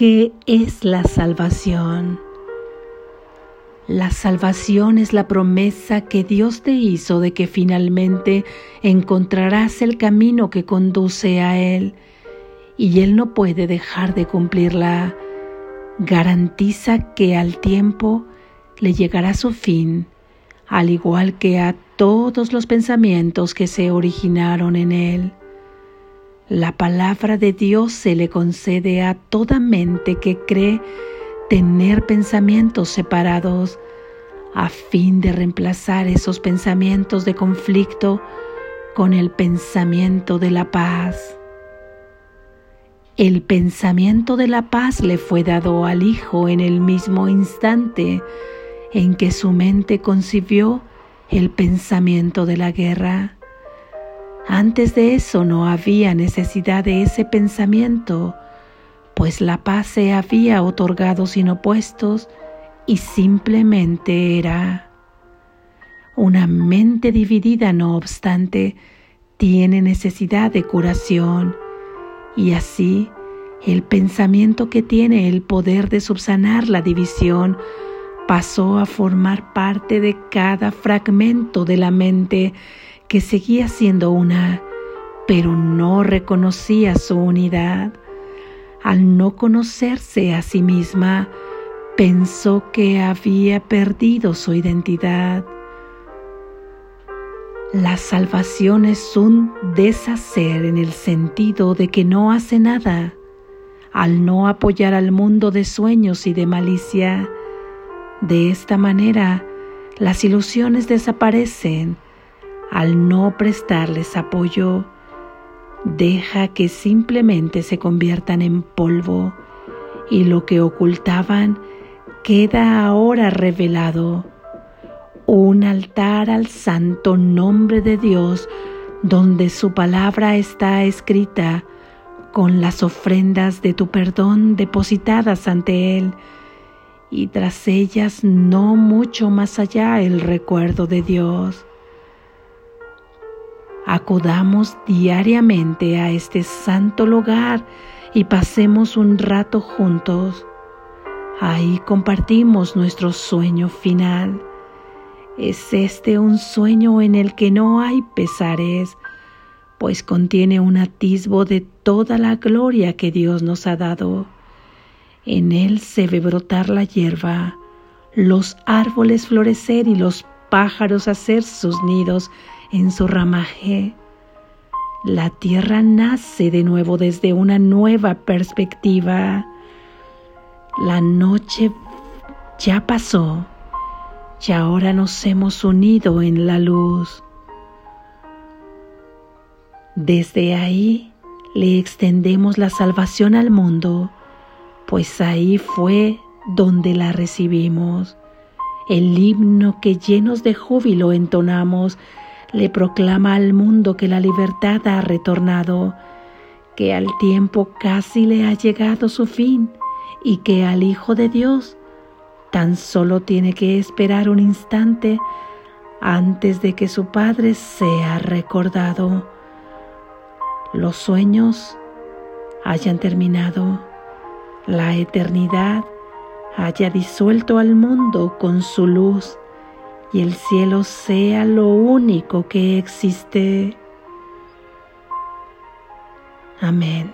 ¿Qué es la salvación? La salvación es la promesa que Dios te hizo de que finalmente encontrarás el camino que conduce a Él y Él no puede dejar de cumplirla. Garantiza que al tiempo le llegará su fin, al igual que a todos los pensamientos que se originaron en Él. La palabra de Dios se le concede a toda mente que cree tener pensamientos separados a fin de reemplazar esos pensamientos de conflicto con el pensamiento de la paz. El pensamiento de la paz le fue dado al Hijo en el mismo instante en que su mente concibió el pensamiento de la guerra. Antes de eso no había necesidad de ese pensamiento, pues la paz se había otorgado sin opuestos y simplemente era. Una mente dividida, no obstante, tiene necesidad de curación y así el pensamiento que tiene el poder de subsanar la división pasó a formar parte de cada fragmento de la mente que seguía siendo una, pero no reconocía su unidad al no conocerse a sí misma, pensó que había perdido su identidad. La salvación es un deshacer en el sentido de que no hace nada. Al no apoyar al mundo de sueños y de malicia, de esta manera las ilusiones desaparecen. Al no prestarles apoyo, deja que simplemente se conviertan en polvo y lo que ocultaban queda ahora revelado. Un altar al santo nombre de Dios donde su palabra está escrita con las ofrendas de tu perdón depositadas ante Él y tras ellas no mucho más allá el recuerdo de Dios. Acudamos diariamente a este santo lugar y pasemos un rato juntos. Ahí compartimos nuestro sueño final. Es este un sueño en el que no hay pesares, pues contiene un atisbo de toda la gloria que Dios nos ha dado. En él se ve brotar la hierba, los árboles florecer y los pájaros hacer sus nidos en su ramaje. La tierra nace de nuevo desde una nueva perspectiva. La noche ya pasó y ahora nos hemos unido en la luz. Desde ahí le extendemos la salvación al mundo, pues ahí fue donde la recibimos. El himno que llenos de júbilo entonamos le proclama al mundo que la libertad ha retornado, que al tiempo casi le ha llegado su fin y que al Hijo de Dios tan solo tiene que esperar un instante antes de que su Padre sea recordado. Los sueños hayan terminado, la eternidad haya disuelto al mundo con su luz y el cielo sea lo único que existe. Amén.